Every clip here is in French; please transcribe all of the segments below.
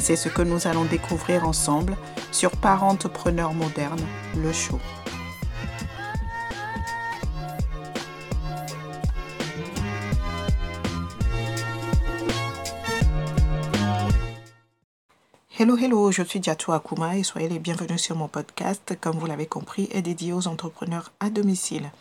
C'est ce que nous allons découvrir ensemble sur Parentepreneur moderne, le show. Hello, hello, je suis Diatou Akuma et soyez les bienvenus sur mon podcast, comme vous l'avez compris, est dédié aux entrepreneurs à domicile.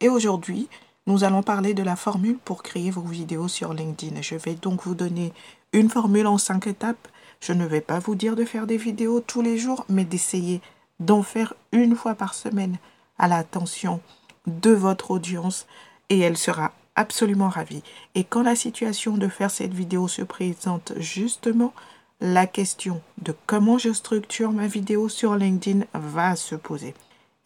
Et aujourd'hui, nous allons parler de la formule pour créer vos vidéos sur LinkedIn. Je vais donc vous donner une formule en cinq étapes. Je ne vais pas vous dire de faire des vidéos tous les jours, mais d'essayer d'en faire une fois par semaine à l'attention de votre audience et elle sera absolument ravie. Et quand la situation de faire cette vidéo se présente justement, la question de comment je structure ma vidéo sur LinkedIn va se poser.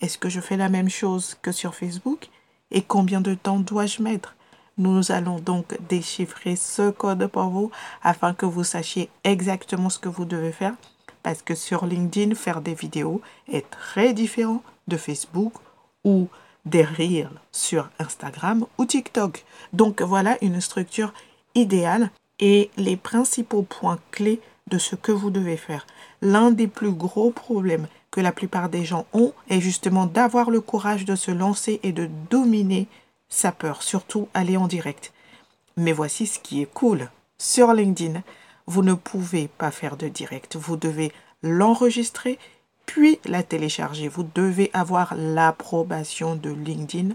Est-ce que je fais la même chose que sur Facebook? Et combien de temps dois-je mettre Nous allons donc déchiffrer ce code pour vous afin que vous sachiez exactement ce que vous devez faire parce que sur LinkedIn, faire des vidéos est très différent de Facebook ou des reels sur Instagram ou TikTok. Donc voilà une structure idéale et les principaux points clés de ce que vous devez faire. L'un des plus gros problèmes que la plupart des gens ont est justement d'avoir le courage de se lancer et de dominer sa peur, surtout aller en direct. Mais voici ce qui est cool. Sur LinkedIn, vous ne pouvez pas faire de direct. Vous devez l'enregistrer puis la télécharger. Vous devez avoir l'approbation de LinkedIn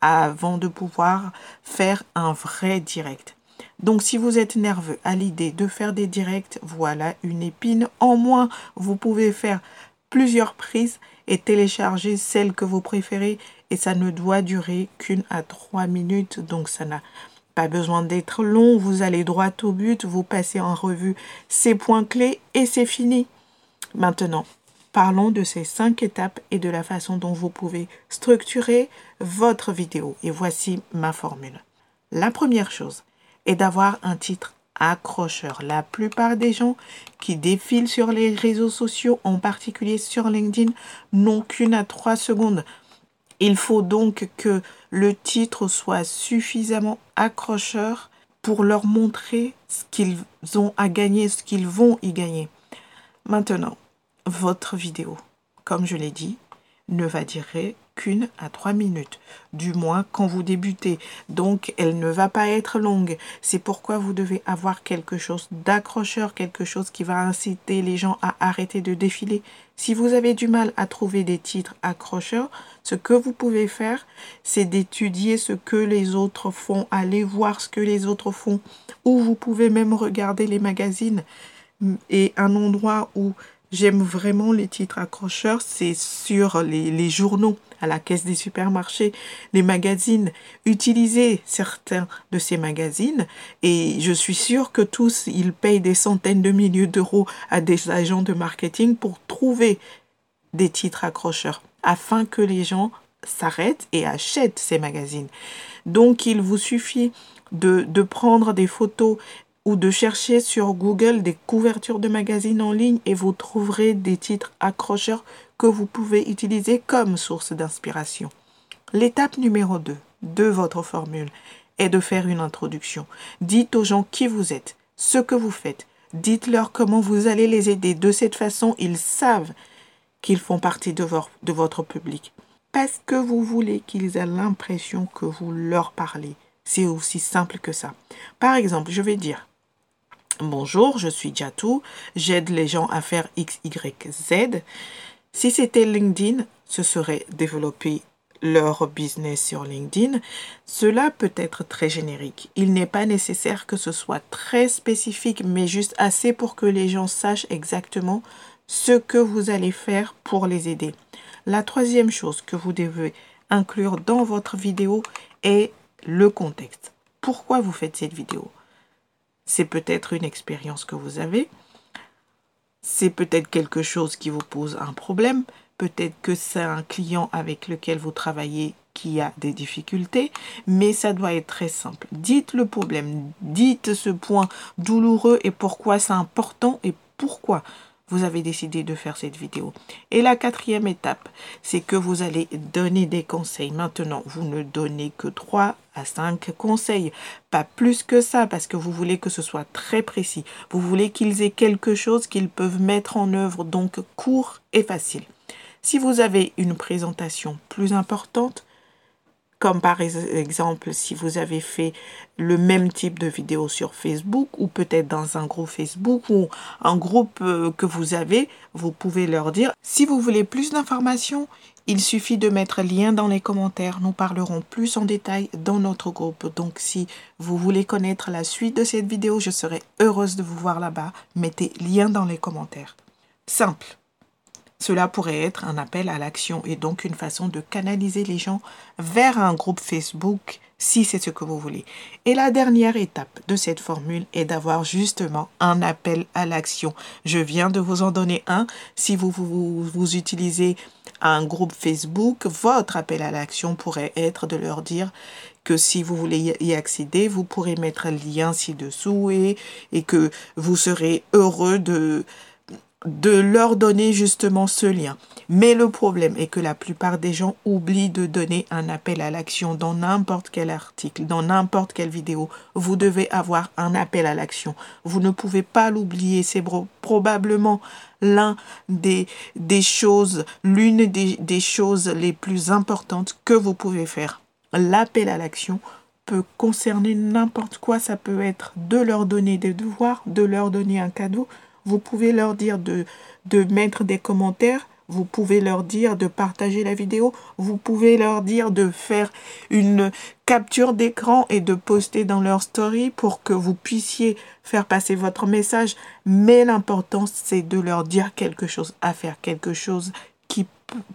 avant de pouvoir faire un vrai direct. Donc si vous êtes nerveux à l'idée de faire des directs, voilà une épine en moins. Vous pouvez faire plusieurs prises et télécharger celle que vous préférez et ça ne doit durer qu'une à trois minutes. Donc ça n'a pas besoin d'être long. Vous allez droit au but, vous passez en revue ces points clés et c'est fini. Maintenant, parlons de ces cinq étapes et de la façon dont vous pouvez structurer votre vidéo. Et voici ma formule. La première chose, et d'avoir un titre accrocheur. La plupart des gens qui défilent sur les réseaux sociaux, en particulier sur LinkedIn, n'ont qu'une à trois secondes. Il faut donc que le titre soit suffisamment accrocheur pour leur montrer ce qu'ils ont à gagner, ce qu'ils vont y gagner. Maintenant, votre vidéo, comme je l'ai dit, ne va durer à trois minutes, du moins quand vous débutez. Donc, elle ne va pas être longue. C'est pourquoi vous devez avoir quelque chose d'accrocheur, quelque chose qui va inciter les gens à arrêter de défiler. Si vous avez du mal à trouver des titres accrocheurs, ce que vous pouvez faire, c'est d'étudier ce que les autres font, aller voir ce que les autres font, ou vous pouvez même regarder les magazines. Et un endroit où J'aime vraiment les titres accrocheurs, c'est sur les, journaux, à la caisse des supermarchés, les magazines. Utilisez certains de ces magazines et je suis sûre que tous, ils payent des centaines de milliers d'euros à des agents de marketing pour trouver des titres accrocheurs afin que les gens s'arrêtent et achètent ces magazines. Donc il vous suffit de, de prendre des photos ou de chercher sur Google des couvertures de magazines en ligne et vous trouverez des titres accrocheurs que vous pouvez utiliser comme source d'inspiration. L'étape numéro 2 de votre formule est de faire une introduction. Dites aux gens qui vous êtes, ce que vous faites. Dites-leur comment vous allez les aider. De cette façon, ils savent qu'ils font partie de, de votre public. Parce que vous voulez qu'ils aient l'impression que vous leur parlez. C'est aussi simple que ça. Par exemple, je vais dire, Bonjour, je suis Jatou, j'aide les gens à faire X, Y, Z. Si c'était LinkedIn, ce serait développer leur business sur LinkedIn. Cela peut être très générique. Il n'est pas nécessaire que ce soit très spécifique, mais juste assez pour que les gens sachent exactement ce que vous allez faire pour les aider. La troisième chose que vous devez inclure dans votre vidéo est le contexte. Pourquoi vous faites cette vidéo? C'est peut-être une expérience que vous avez. c'est peut-être quelque chose qui vous pose un problème, peut-être que c'est un client avec lequel vous travaillez qui a des difficultés, mais ça doit être très simple. Dites le problème, dites ce point douloureux et pourquoi c'est important et pourquoi vous avez décidé de faire cette vidéo. Et la quatrième étape, c'est que vous allez donner des conseils. Maintenant, vous ne donnez que 3 à 5 conseils, pas plus que ça, parce que vous voulez que ce soit très précis. Vous voulez qu'ils aient quelque chose qu'ils peuvent mettre en œuvre, donc court et facile. Si vous avez une présentation plus importante, comme par exemple si vous avez fait le même type de vidéo sur Facebook ou peut-être dans un groupe Facebook ou un groupe euh, que vous avez, vous pouvez leur dire. Si vous voulez plus d'informations, il suffit de mettre lien dans les commentaires. Nous parlerons plus en détail dans notre groupe. Donc si vous voulez connaître la suite de cette vidéo, je serai heureuse de vous voir là-bas. Mettez lien dans les commentaires. Simple. Cela pourrait être un appel à l'action et donc une façon de canaliser les gens vers un groupe Facebook si c'est ce que vous voulez. Et la dernière étape de cette formule est d'avoir justement un appel à l'action. Je viens de vous en donner un. Si vous, vous, utilisez un groupe Facebook, votre appel à l'action pourrait être de leur dire que si vous voulez y accéder, vous pourrez mettre un lien ci-dessous et que vous serez heureux de de leur donner justement ce lien. Mais le problème est que la plupart des gens oublient de donner un appel à l'action dans n'importe quel article, dans n'importe quelle vidéo. Vous devez avoir un appel à l'action. Vous ne pouvez pas l'oublier. C'est probablement l'un des, des choses, l'une des, des choses les plus importantes que vous pouvez faire. L'appel à l'action peut concerner n'importe quoi. Ça peut être de leur donner des devoirs, de leur donner un cadeau, vous pouvez leur dire de, de mettre des commentaires. Vous pouvez leur dire de partager la vidéo. Vous pouvez leur dire de faire une capture d'écran et de poster dans leur story pour que vous puissiez faire passer votre message. Mais l'important, c'est de leur dire quelque chose, à faire quelque chose qui,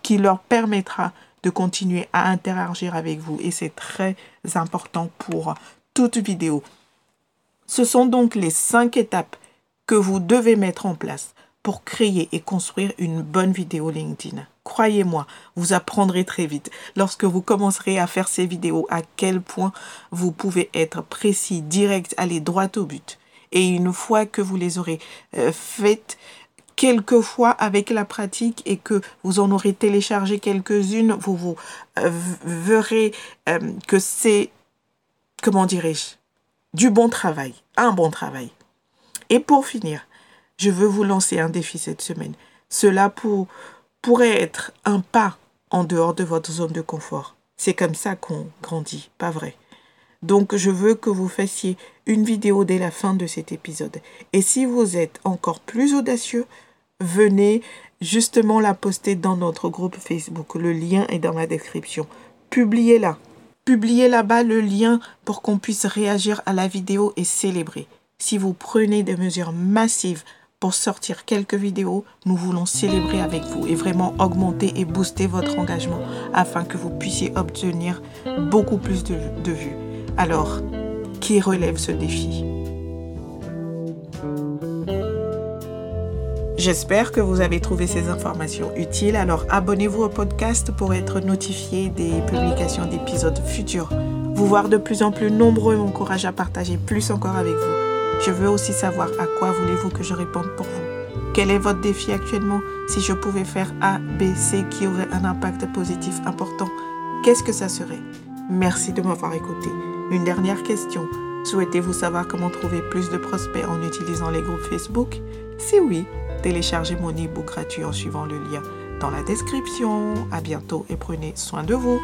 qui leur permettra de continuer à interagir avec vous. Et c'est très important pour toute vidéo. Ce sont donc les cinq étapes que vous devez mettre en place pour créer et construire une bonne vidéo LinkedIn. Croyez-moi, vous apprendrez très vite lorsque vous commencerez à faire ces vidéos à quel point vous pouvez être précis, direct, aller droit au but. Et une fois que vous les aurez euh, faites, quelquefois avec la pratique et que vous en aurez téléchargé quelques-unes, vous vous euh, verrez euh, que c'est, comment dirais-je, du bon travail, un bon travail. Et pour finir, je veux vous lancer un défi cette semaine. Cela pour, pourrait être un pas en dehors de votre zone de confort. C'est comme ça qu'on grandit, pas vrai? Donc je veux que vous fassiez une vidéo dès la fin de cet épisode. Et si vous êtes encore plus audacieux, venez justement la poster dans notre groupe Facebook. Le lien est dans la description. Publiez-la. Publiez là-bas le lien pour qu'on puisse réagir à la vidéo et célébrer. Si vous prenez des mesures massives pour sortir quelques vidéos, nous voulons célébrer avec vous et vraiment augmenter et booster votre engagement afin que vous puissiez obtenir beaucoup plus de, vues. Alors, qui relève ce défi? J'espère que vous avez trouvé ces informations utiles. Alors abonnez-vous au podcast pour être notifié des publications d'épisodes futurs. Vous voir de plus en plus nombreux m'encourage à partager plus encore avec vous. Je veux aussi savoir à quoi voulez-vous que je réponde pour vous. Quel est votre défi actuellement Si je pouvais faire A, B, C qui aurait un impact positif important, qu'est-ce que ça serait? Merci de m'avoir écouté. Une dernière question. Souhaitez-vous savoir comment trouver plus de prospects en utilisant les groupes Facebook? Si oui, téléchargez mon e-book gratuit en suivant le lien dans la description. À bientôt et prenez soin de vous.